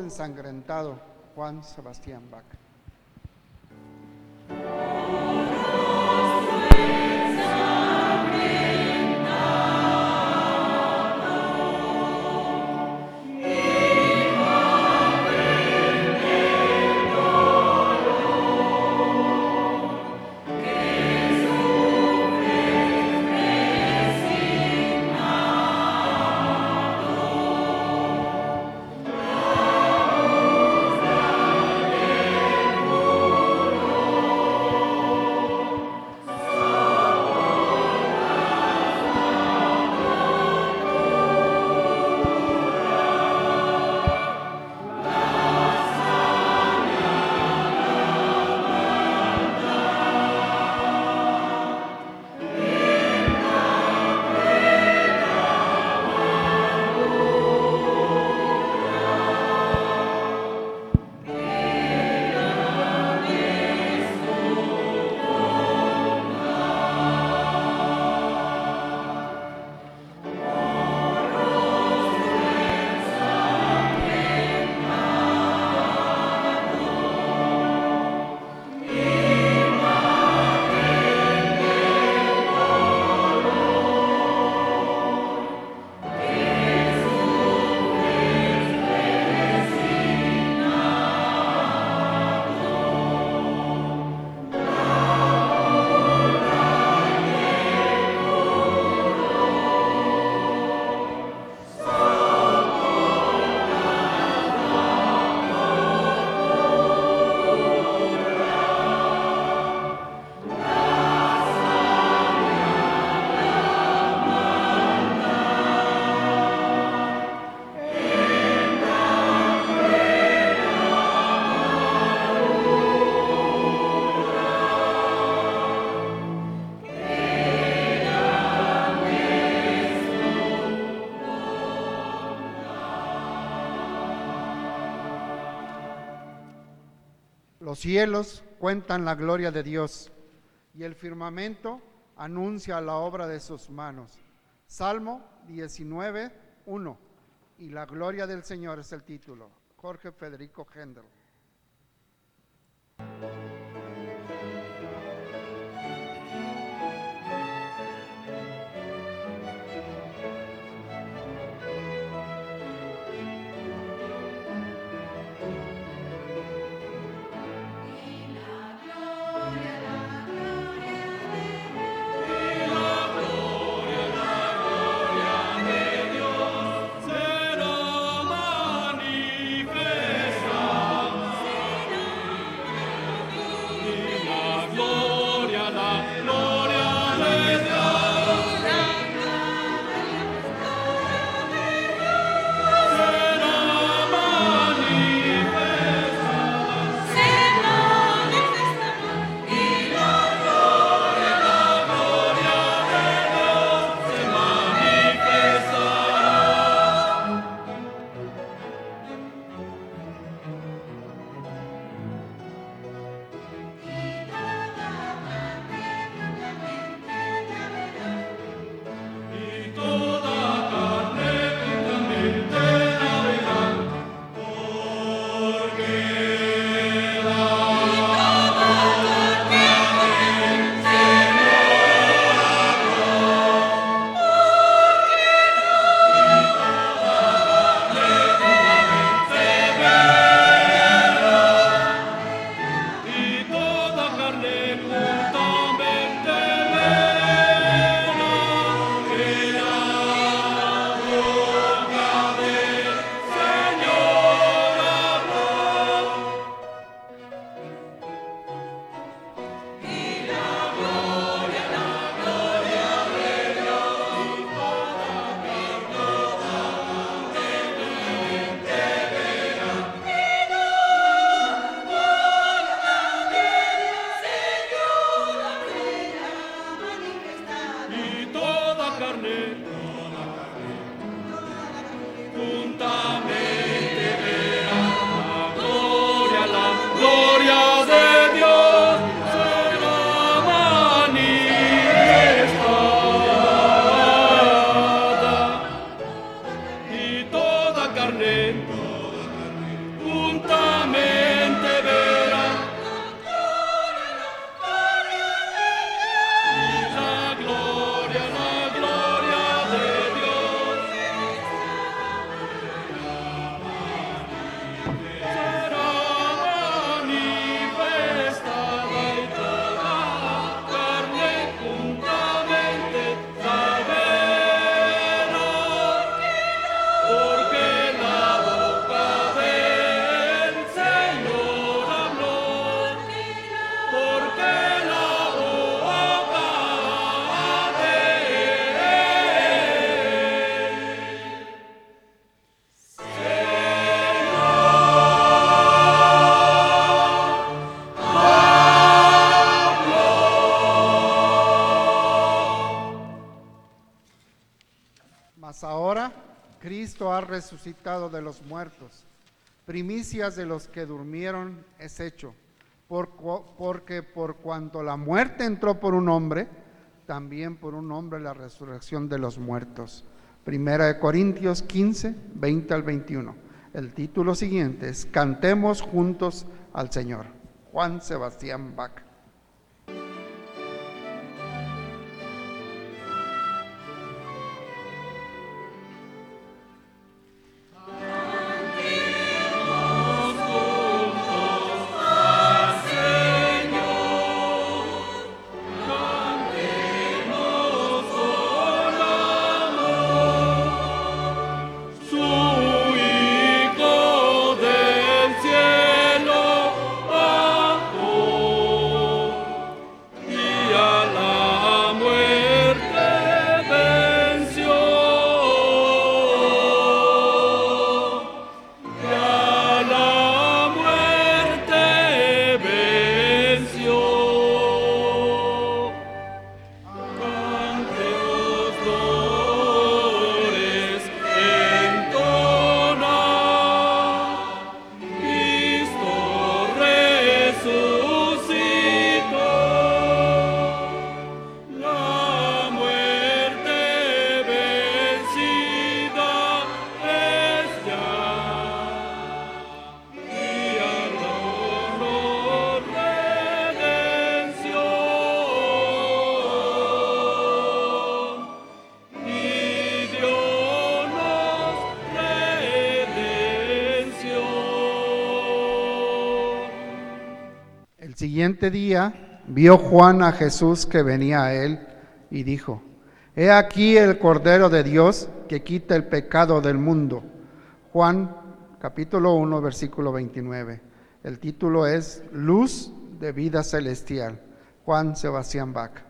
Ensangrentado, Juan Sebastián Bach. Los cielos cuentan la gloria de Dios y el firmamento anuncia la obra de sus manos. Salmo 19, 1. Y la gloria del Señor es el título. Jorge Federico Händel. Resucitado de los muertos. Primicias de los que durmieron es hecho. Porque por cuanto la muerte entró por un hombre, también por un hombre la resurrección de los muertos. Primera de Corintios 15, 20 al 21. El título siguiente es Cantemos juntos al Señor. Juan Sebastián Bach. Siguiente día vio Juan a Jesús que venía a él y dijo, He aquí el Cordero de Dios que quita el pecado del mundo. Juan capítulo 1 versículo 29. El título es Luz de vida celestial. Juan Sebastián Bach.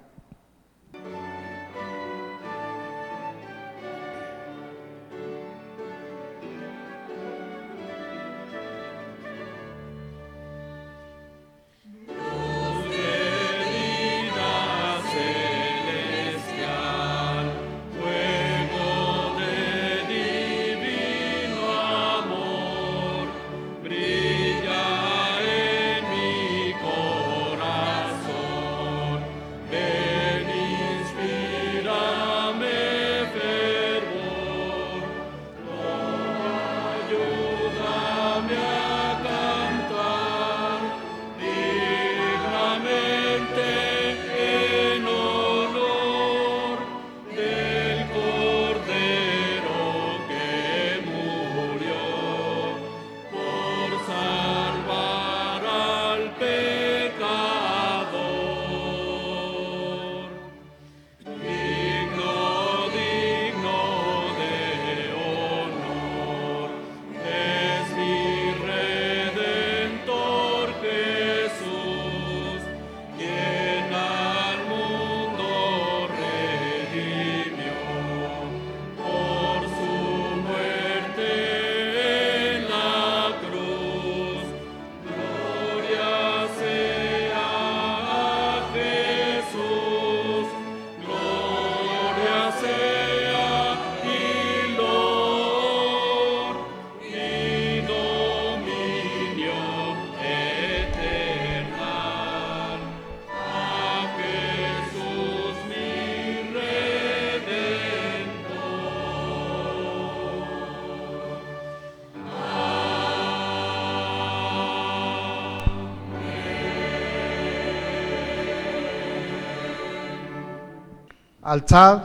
Alzad,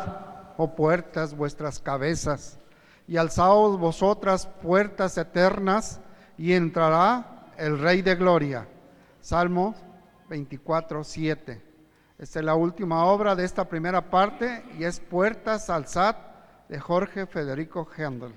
oh puertas, vuestras cabezas, y alzaos vosotras puertas eternas, y entrará el Rey de Gloria. Salmo 24, 7. Esta es la última obra de esta primera parte y es Puertas Alzad de Jorge Federico Händel.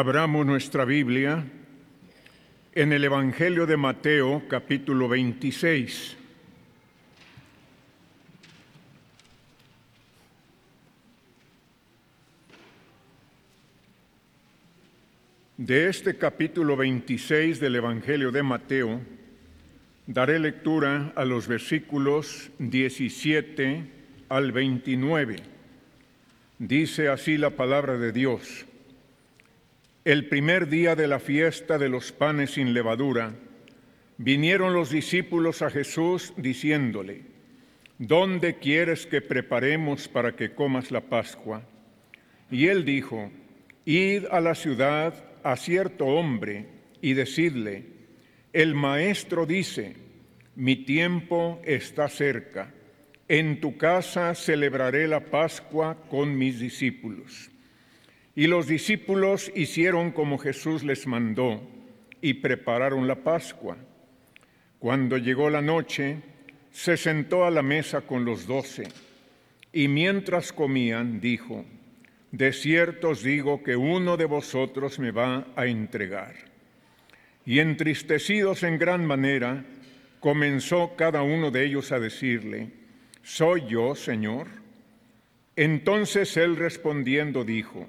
Abramos nuestra Biblia en el Evangelio de Mateo capítulo 26. De este capítulo 26 del Evangelio de Mateo daré lectura a los versículos 17 al 29. Dice así la palabra de Dios. El primer día de la fiesta de los panes sin levadura, vinieron los discípulos a Jesús diciéndole, ¿dónde quieres que preparemos para que comas la Pascua? Y él dijo, Id a la ciudad a cierto hombre y decidle, el maestro dice, mi tiempo está cerca, en tu casa celebraré la Pascua con mis discípulos. Y los discípulos hicieron como Jesús les mandó y prepararon la Pascua. Cuando llegó la noche, se sentó a la mesa con los doce y mientras comían dijo, de cierto os digo que uno de vosotros me va a entregar. Y entristecidos en gran manera, comenzó cada uno de ellos a decirle, ¿soy yo, Señor? Entonces él respondiendo dijo,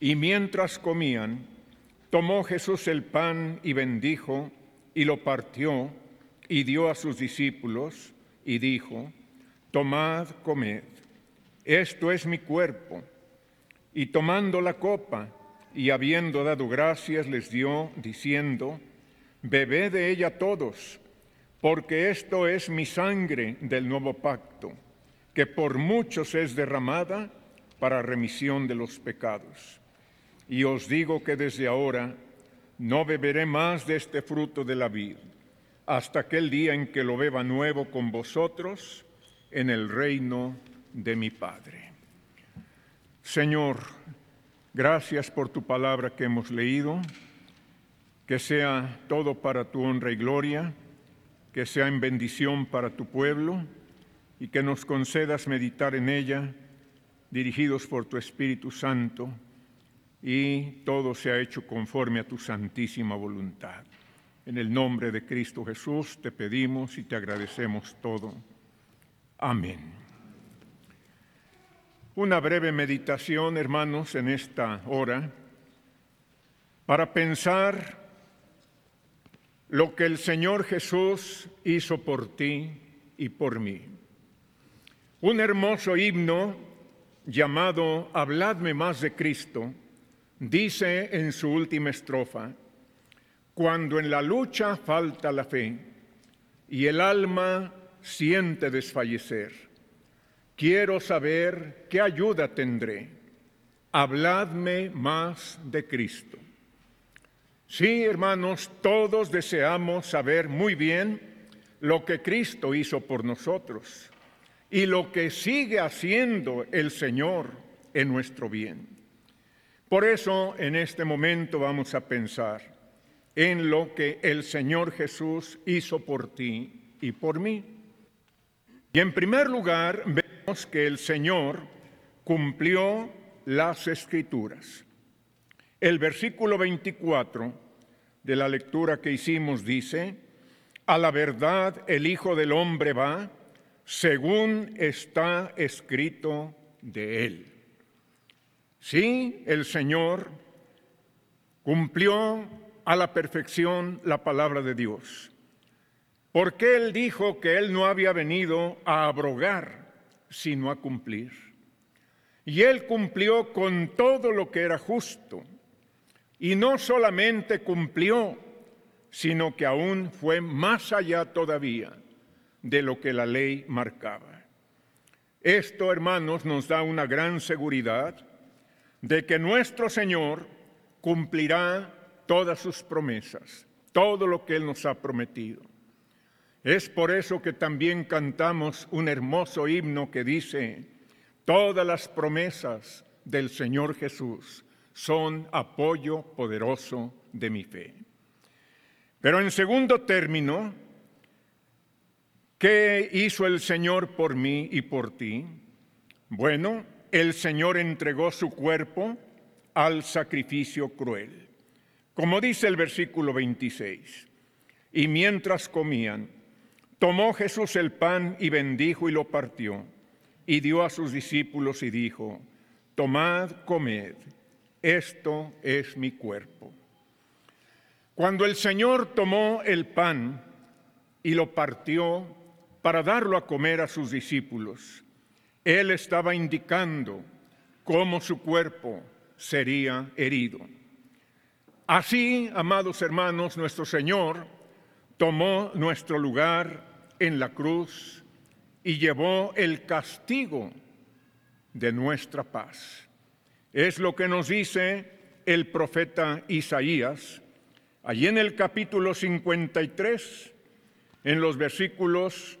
Y mientras comían, tomó Jesús el pan y bendijo, y lo partió, y dio a sus discípulos, y dijo, tomad, comed esto es mi cuerpo. Y tomando la copa y habiendo dado gracias, les dio, diciendo, bebed de ella todos, porque esto es mi sangre del nuevo pacto, que por muchos es derramada para remisión de los pecados. Y os digo que desde ahora no beberé más de este fruto de la vid, hasta aquel día en que lo beba nuevo con vosotros en el reino de mi Padre. Señor, gracias por tu palabra que hemos leído, que sea todo para tu honra y gloria, que sea en bendición para tu pueblo y que nos concedas meditar en ella, dirigidos por tu Espíritu Santo, y todo sea hecho conforme a tu santísima voluntad. En el nombre de Cristo Jesús te pedimos y te agradecemos todo. Amén. Una breve meditación, hermanos, en esta hora, para pensar lo que el Señor Jesús hizo por ti y por mí. Un hermoso himno llamado Habladme más de Cristo dice en su última estrofa, cuando en la lucha falta la fe y el alma siente desfallecer Quiero saber qué ayuda tendré. Habladme más de Cristo. Sí, hermanos, todos deseamos saber muy bien lo que Cristo hizo por nosotros y lo que sigue haciendo el Señor en nuestro bien. Por eso en este momento vamos a pensar en lo que el Señor Jesús hizo por ti y por mí. Y en primer lugar, que el Señor cumplió las escrituras. El versículo 24 de la lectura que hicimos dice, a la verdad el Hijo del Hombre va según está escrito de él. Sí, el Señor cumplió a la perfección la palabra de Dios, porque Él dijo que Él no había venido a abrogar, sino a cumplir. Y él cumplió con todo lo que era justo. Y no solamente cumplió, sino que aún fue más allá todavía de lo que la ley marcaba. Esto, hermanos, nos da una gran seguridad de que nuestro Señor cumplirá todas sus promesas, todo lo que Él nos ha prometido. Es por eso que también cantamos un hermoso himno que dice, todas las promesas del Señor Jesús son apoyo poderoso de mi fe. Pero en segundo término, ¿qué hizo el Señor por mí y por ti? Bueno, el Señor entregó su cuerpo al sacrificio cruel. Como dice el versículo 26, y mientras comían, tomó Jesús el pan y bendijo y lo partió, y dio a sus discípulos y dijo, tomad, comed, esto es mi cuerpo. Cuando el Señor tomó el pan y lo partió para darlo a comer a sus discípulos, Él estaba indicando cómo su cuerpo sería herido. Así, amados hermanos, nuestro Señor tomó nuestro lugar en la cruz y llevó el castigo de nuestra paz. Es lo que nos dice el profeta Isaías, allí en el capítulo 53, en los versículos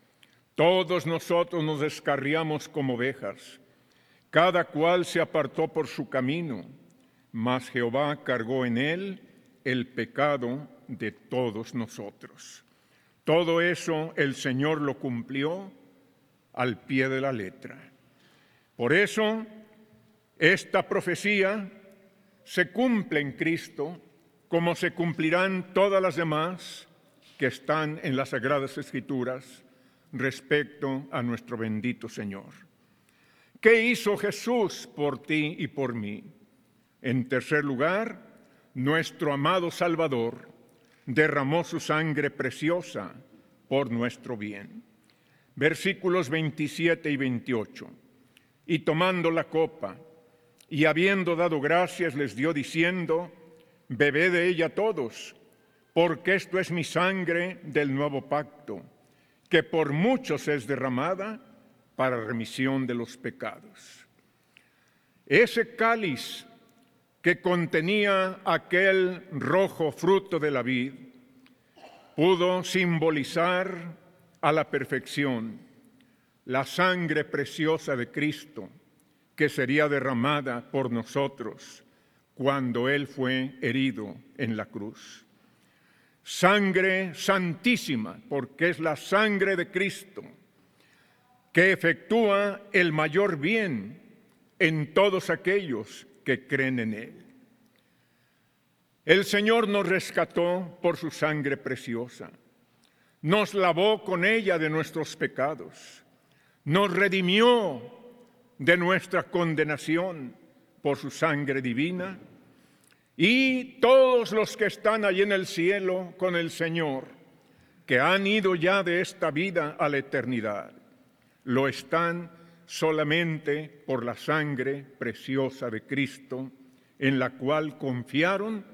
Todos nosotros nos descarriamos como ovejas cada cual se apartó por su camino, mas Jehová cargó en él el pecado de todos nosotros. Todo eso el Señor lo cumplió al pie de la letra. Por eso, esta profecía se cumple en Cristo como se cumplirán todas las demás que están en las Sagradas Escrituras respecto a nuestro bendito Señor. ¿Qué hizo Jesús por ti y por mí? En tercer lugar, nuestro amado Salvador derramó su sangre preciosa por nuestro bien. Versículos 27 y 28. Y tomando la copa, y habiendo dado gracias, les dio diciendo, bebé de ella todos, porque esto es mi sangre del nuevo pacto, que por muchos es derramada para remisión de los pecados. Ese cáliz que contenía aquel rojo fruto de la vid pudo simbolizar a la perfección la sangre preciosa de Cristo que sería derramada por nosotros cuando Él fue herido en la cruz. Sangre santísima, porque es la sangre de Cristo que efectúa el mayor bien en todos aquellos que creen en Él. El Señor nos rescató por su sangre preciosa, nos lavó con ella de nuestros pecados, nos redimió de nuestra condenación por su sangre divina, y todos los que están allí en el cielo con el Señor, que han ido ya de esta vida a la eternidad, lo están solamente por la sangre preciosa de Cristo, en la cual confiaron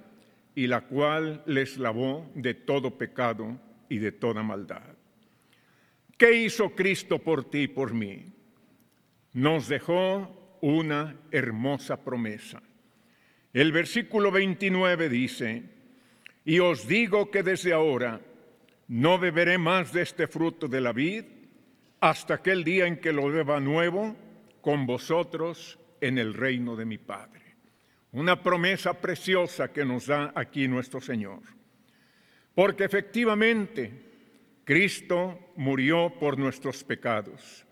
y la cual les lavó de todo pecado y de toda maldad. ¿Qué hizo Cristo por ti y por mí? Nos dejó una hermosa promesa. El versículo 29 dice, y os digo que desde ahora no beberé más de este fruto de la vid hasta aquel día en que lo beba nuevo con vosotros en el reino de mi Padre. Una promesa preciosa que nos da aquí nuestro Señor. Porque efectivamente Cristo murió por nuestros pecados,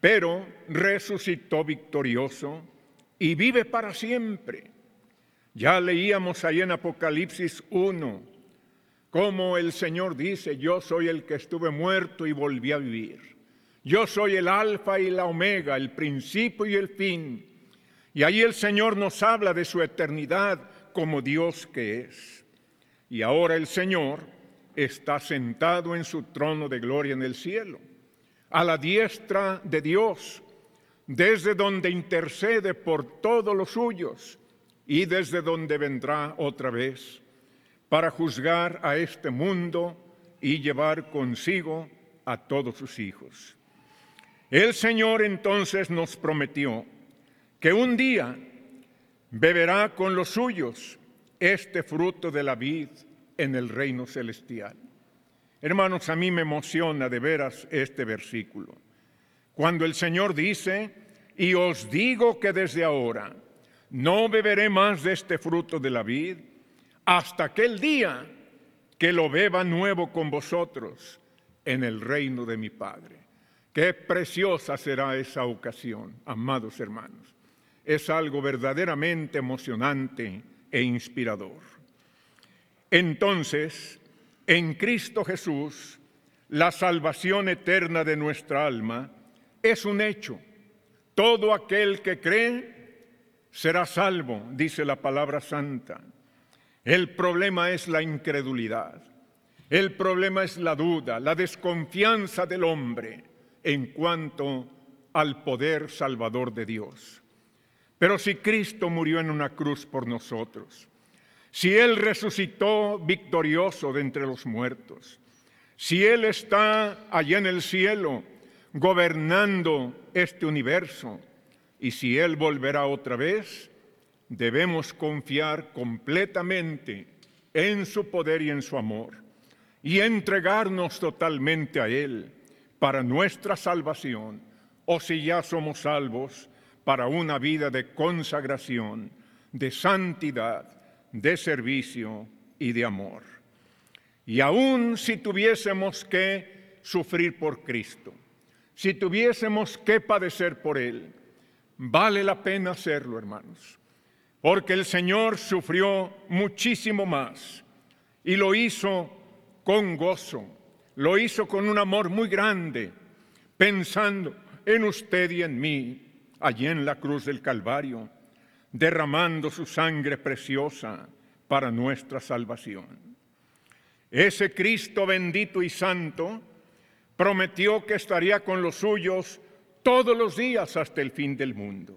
pero resucitó victorioso y vive para siempre. Ya leíamos ahí en Apocalipsis 1, como el Señor dice, yo soy el que estuve muerto y volví a vivir. Yo soy el alfa y la omega, el principio y el fin. Y ahí el Señor nos habla de su eternidad como Dios que es. Y ahora el Señor está sentado en su trono de gloria en el cielo, a la diestra de Dios, desde donde intercede por todos los suyos y desde donde vendrá otra vez para juzgar a este mundo y llevar consigo a todos sus hijos. El Señor entonces nos prometió que un día beberá con los suyos este fruto de la vid en el reino celestial. Hermanos, a mí me emociona de veras este versículo. Cuando el Señor dice, y os digo que desde ahora no beberé más de este fruto de la vid hasta aquel día que lo beba nuevo con vosotros en el reino de mi Padre. Qué preciosa será esa ocasión, amados hermanos. Es algo verdaderamente emocionante e inspirador. Entonces, en Cristo Jesús, la salvación eterna de nuestra alma es un hecho. Todo aquel que cree será salvo, dice la palabra santa. El problema es la incredulidad. El problema es la duda, la desconfianza del hombre en cuanto al poder salvador de Dios. Pero si Cristo murió en una cruz por nosotros, si Él resucitó victorioso de entre los muertos, si Él está allá en el cielo gobernando este universo, y si Él volverá otra vez, debemos confiar completamente en su poder y en su amor y entregarnos totalmente a Él para nuestra salvación o si ya somos salvos para una vida de consagración, de santidad, de servicio y de amor. Y aun si tuviésemos que sufrir por Cristo, si tuviésemos que padecer por Él, vale la pena hacerlo, hermanos porque el Señor sufrió muchísimo más y lo hizo con gozo, lo hizo con un amor muy grande, pensando en usted y en mí, allí en la cruz del Calvario, derramando su sangre preciosa para nuestra salvación. Ese Cristo bendito y santo prometió que estaría con los suyos todos los días hasta el fin del mundo.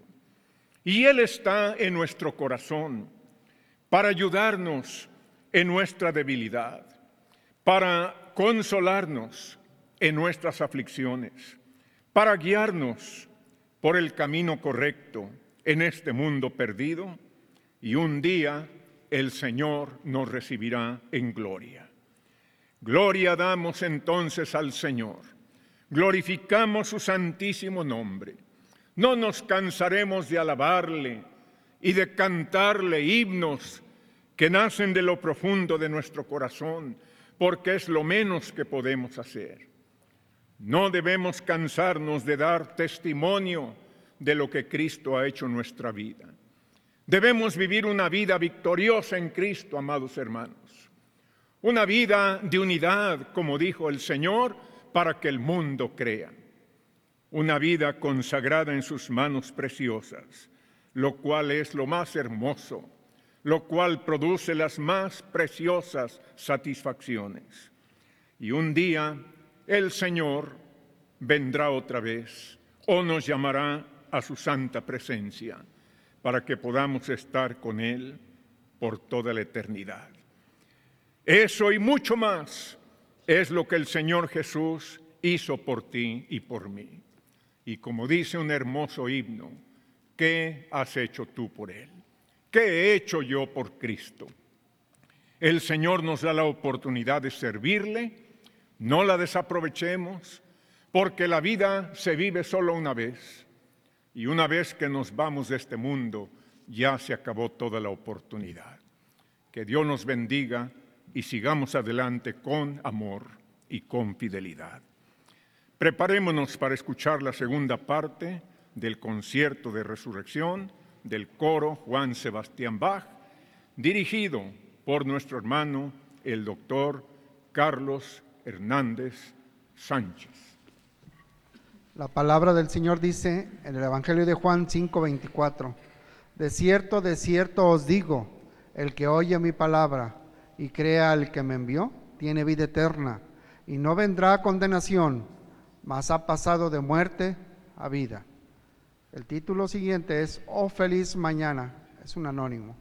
Y Él está en nuestro corazón para ayudarnos en nuestra debilidad, para consolarnos en nuestras aflicciones, para guiarnos por el camino correcto en este mundo perdido y un día el Señor nos recibirá en gloria. Gloria damos entonces al Señor, glorificamos su santísimo nombre no nos cansaremos de alabarle y de cantarle himnos que nacen de lo profundo de nuestro corazón, porque es lo menos que podemos hacer. No debemos cansarnos de dar testimonio de lo que Cristo ha hecho en nuestra vida. Debemos vivir una vida victoriosa en Cristo, amados hermanos. Una vida de unidad, como dijo el Señor, para que el mundo crea una vida consagrada en sus manos preciosas, lo cual es lo más hermoso, lo cual produce las más preciosas satisfacciones. Y un día el Señor vendrá otra vez o nos llamará a su santa presencia para que podamos estar con Él por toda la eternidad. Eso y mucho más es lo que el Señor Jesús hizo por ti y por mí. Y como dice un hermoso himno, ¿qué has hecho tú por Él? ¿Qué he hecho yo por Cristo? El Señor nos da la oportunidad de servirle, no la desaprovechemos, porque la vida se vive solo una vez. Y una vez que nos vamos de este mundo, ya se acabó toda la oportunidad. Que Dios nos bendiga y sigamos adelante con amor y con fidelidad. Preparémonos para escuchar la segunda parte del concierto de resurrección del coro Juan Sebastián Bach, dirigido por nuestro hermano el doctor Carlos Hernández Sánchez. La palabra del Señor dice en el Evangelio de Juan 5:24, de cierto, de cierto os digo, el que oye mi palabra y crea al que me envió, tiene vida eterna y no vendrá a condenación, mas ha pasado de muerte a vida. El título siguiente es Oh feliz mañana, es un anónimo.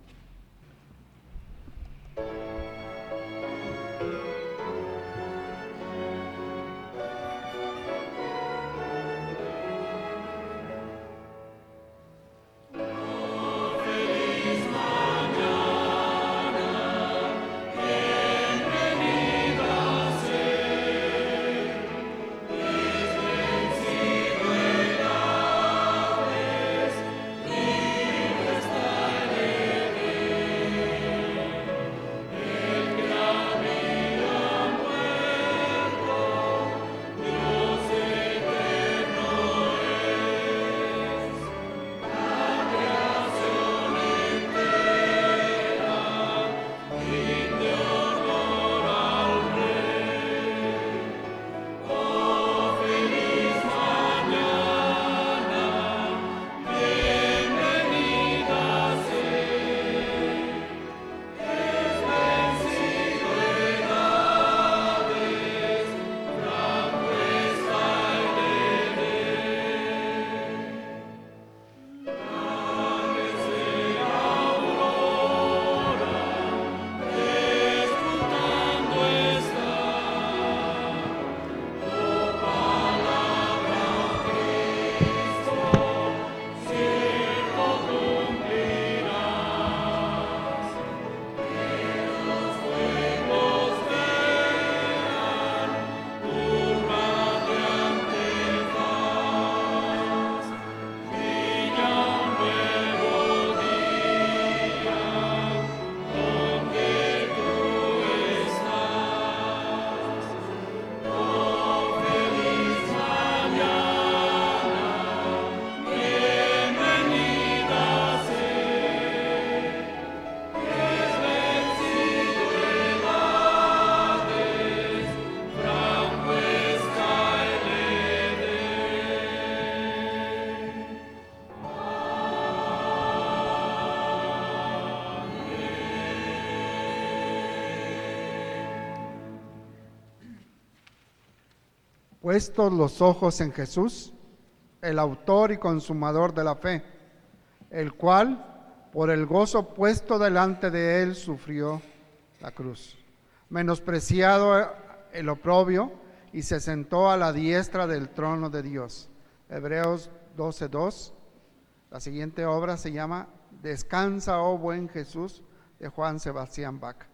Puestos los ojos en Jesús, el autor y consumador de la fe, el cual, por el gozo puesto delante de él, sufrió la cruz, menospreciado el oprobio, y se sentó a la diestra del trono de Dios. Hebreos 12:2. La siguiente obra se llama Descansa, oh buen Jesús, de Juan Sebastián Bach.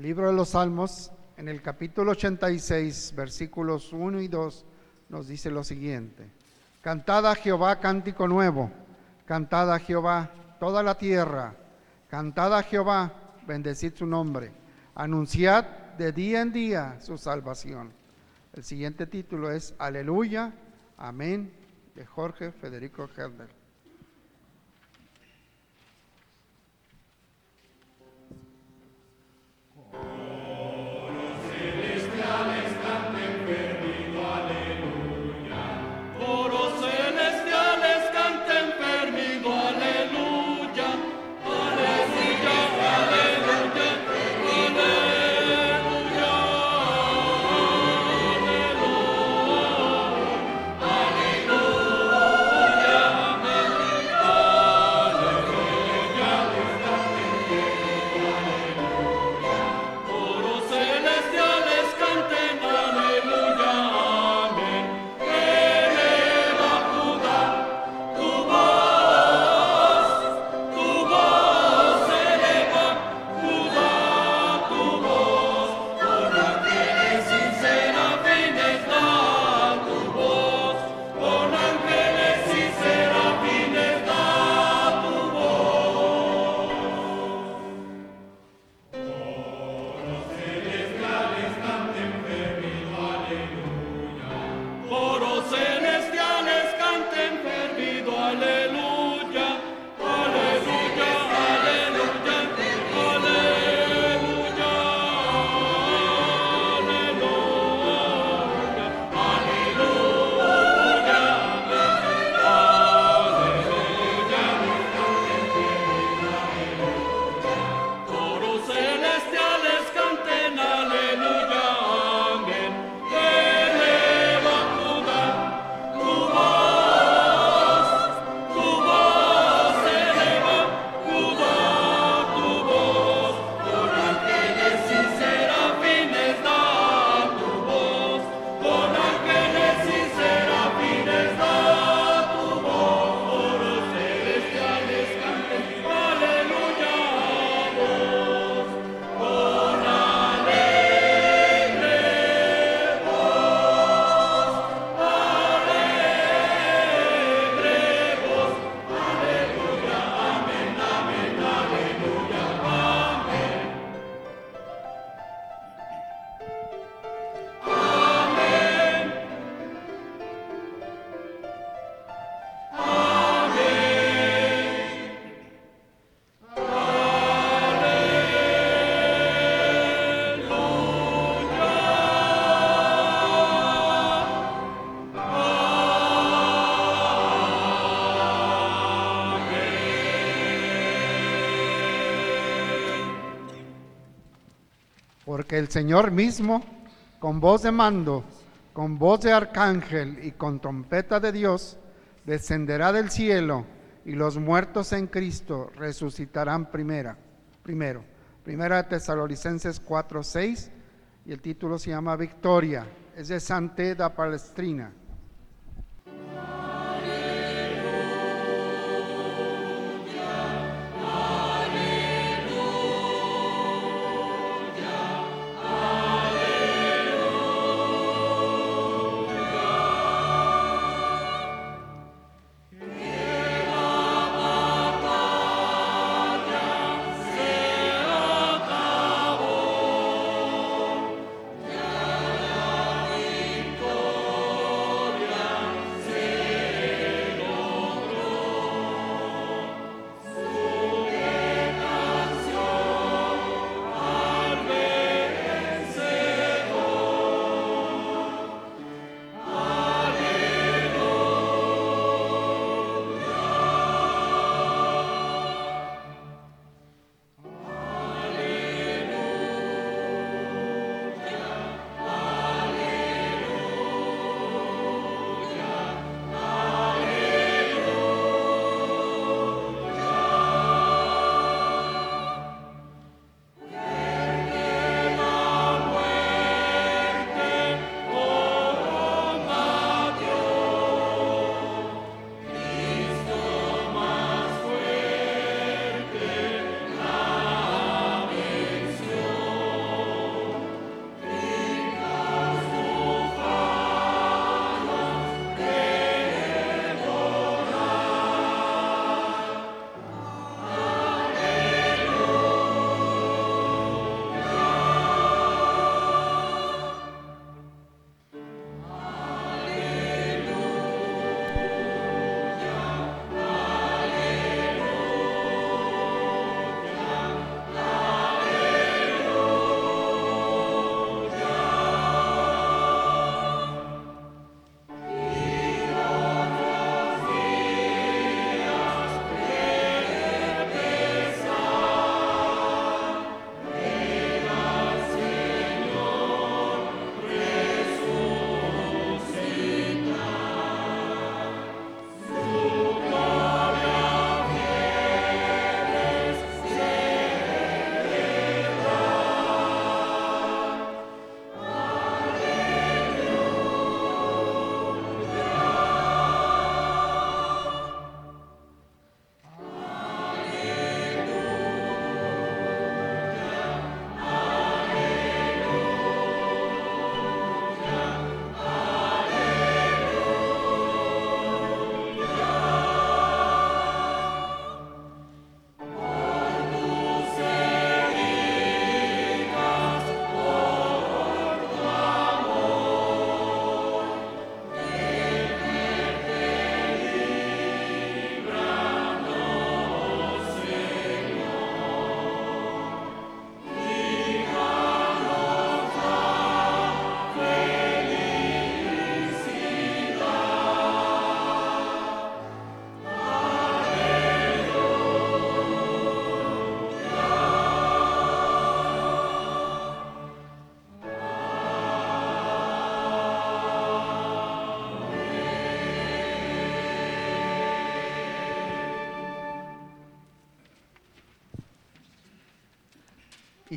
El libro de los Salmos, en el capítulo 86, versículos 1 y 2, nos dice lo siguiente. Cantad a Jehová cántico nuevo, cantad a Jehová toda la tierra, cantad a Jehová, bendecid su nombre, anunciad de día en día su salvación. El siguiente título es Aleluya, Amén, de Jorge Federico Helder. Porque el Señor mismo, con voz de mando, con voz de arcángel y con trompeta de Dios, descenderá del cielo y los muertos en Cristo resucitarán primera, primero. Primera Tesalonicenses 4, 6 y el título se llama Victoria. Es de Sante da Palestrina.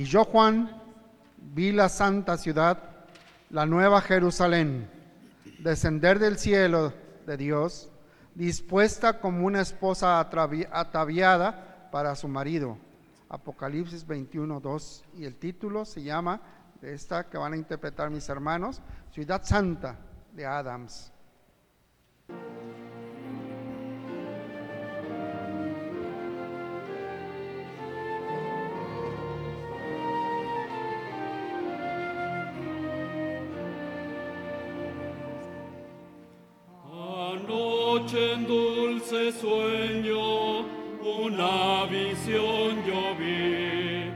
Y yo, Juan, vi la santa ciudad, la nueva Jerusalén, descender del cielo de Dios, dispuesta como una esposa ataviada para su marido. Apocalipsis 21, 2. Y el título se llama, de esta que van a interpretar mis hermanos, Ciudad Santa de Adams. Anoche en dulce sueño una visión yo vi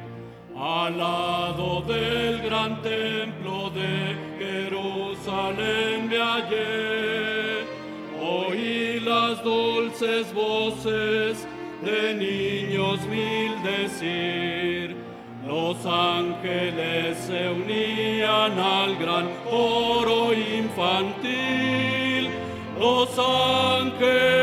al lado del gran templo de Jerusalén me hallé. Oí las dulces voces de niños mil decir. Los ángeles se unían al gran coro infantil. vos anche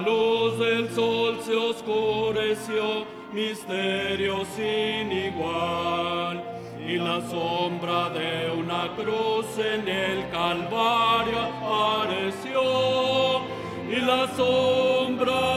luz del sol se oscureció, misterio sin igual, y la sombra de una cruz en el Calvario apareció. Y la sombra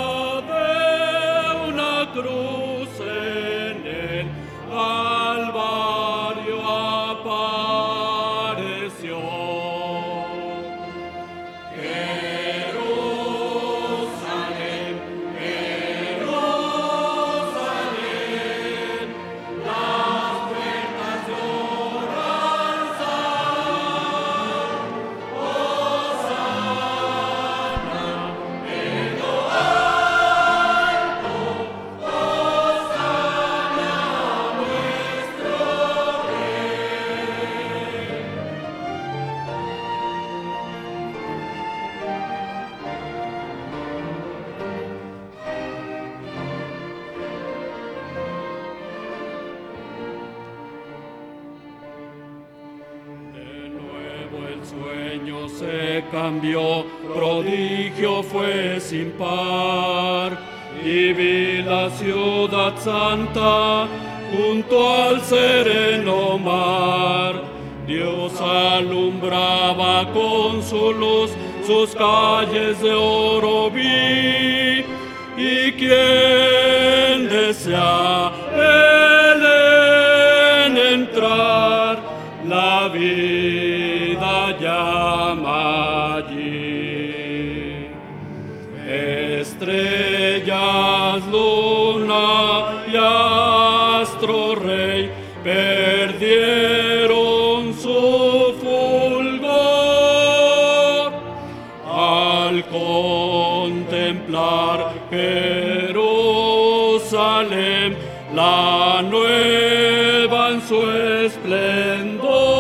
santa junto al sereno mar. Dios alumbraba con su luz sus calles de oro vi, y quien desea Jerusalén, la nueva en su esplendor.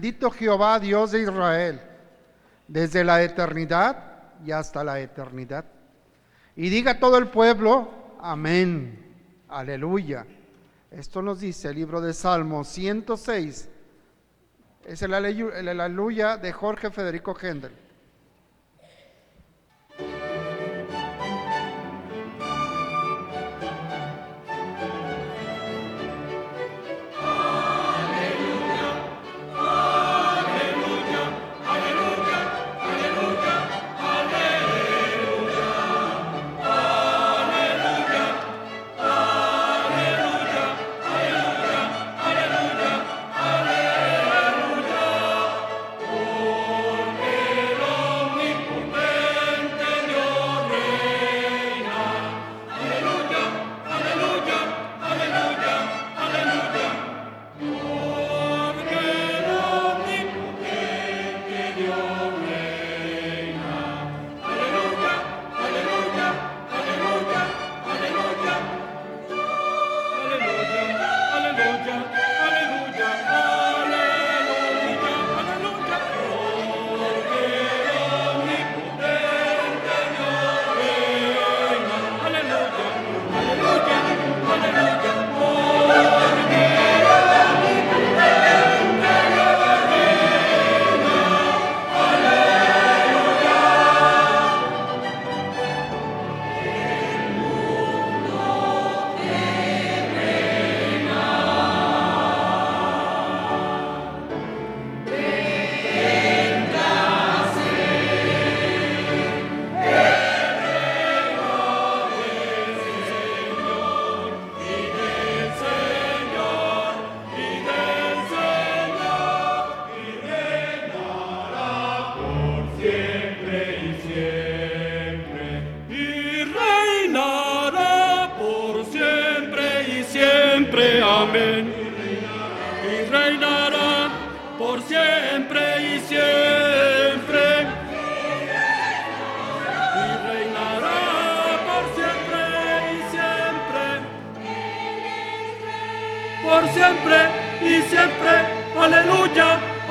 Bendito Jehová, Dios de Israel, desde la eternidad y hasta la eternidad. Y diga todo el pueblo, amén, aleluya. Esto nos dice el libro de Salmos 106. Es el, aleluya, el aleluya de Jorge Federico Händel.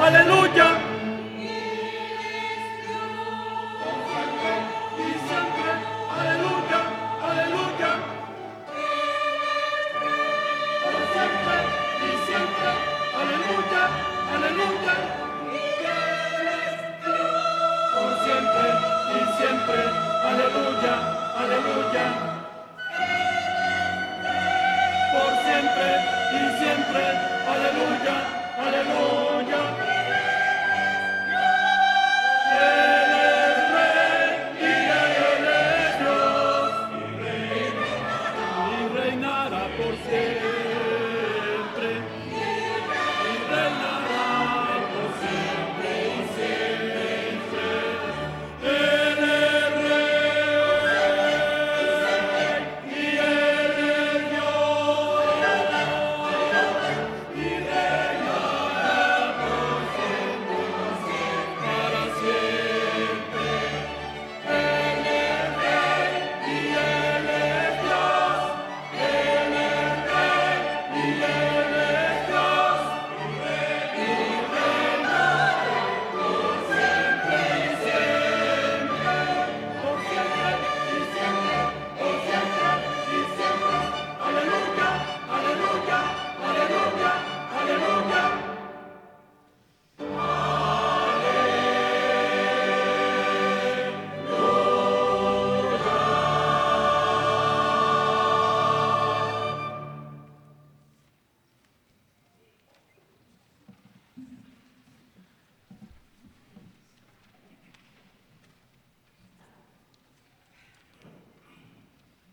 Aleluya.